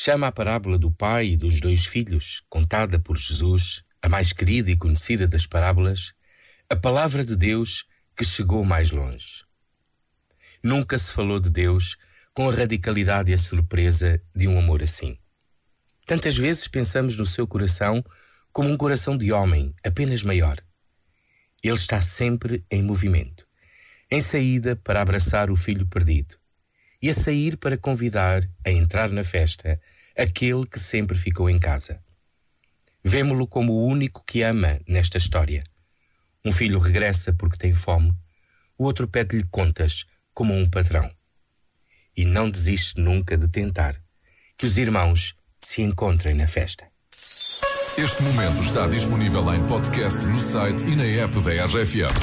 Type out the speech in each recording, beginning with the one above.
chama a parábola do pai e dos dois filhos, contada por Jesus, a mais querida e conhecida das parábolas, a palavra de Deus que chegou mais longe. Nunca se falou de Deus com a radicalidade e a surpresa de um amor assim. Tantas vezes pensamos no seu coração como um coração de homem, apenas maior. Ele está sempre em movimento, em saída para abraçar o filho perdido e a sair para convidar a entrar na festa aquele que sempre ficou em casa. Vemo-lo como o único que ama nesta história. Um filho regressa porque tem fome, o outro pede-lhe contas como um patrão. E não desiste nunca de tentar que os irmãos se encontrem na festa. Este momento está disponível em podcast no site e na app da RFM.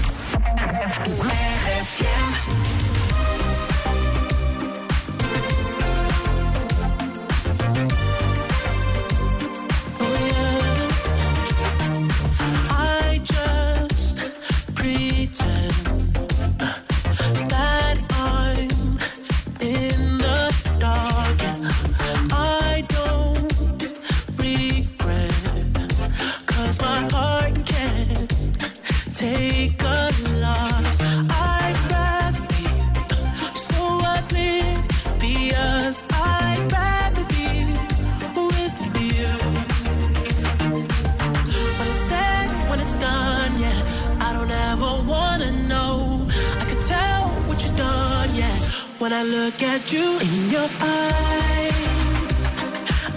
When I look at you in your eyes,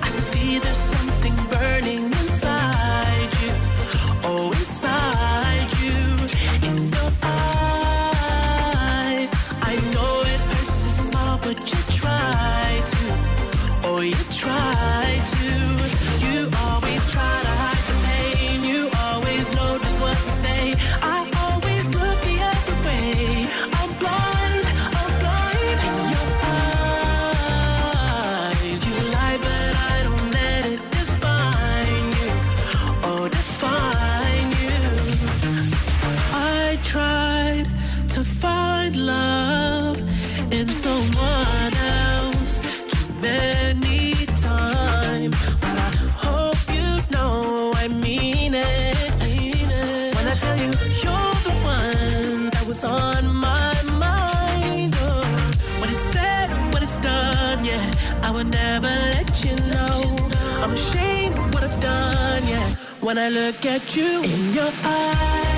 I see there's something done, yeah, I would never let you know. I'm ashamed of what I've done, yeah. When I look at you in your eyes,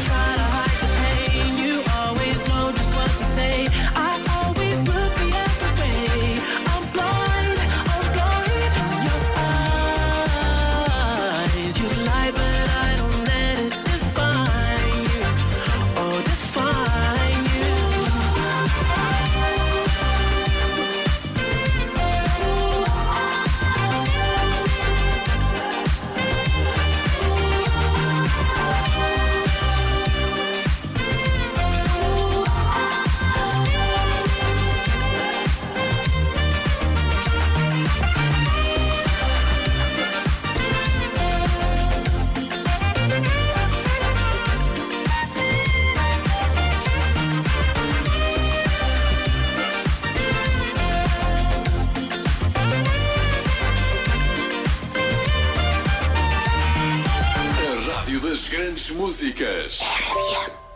grandes músicas. RFM.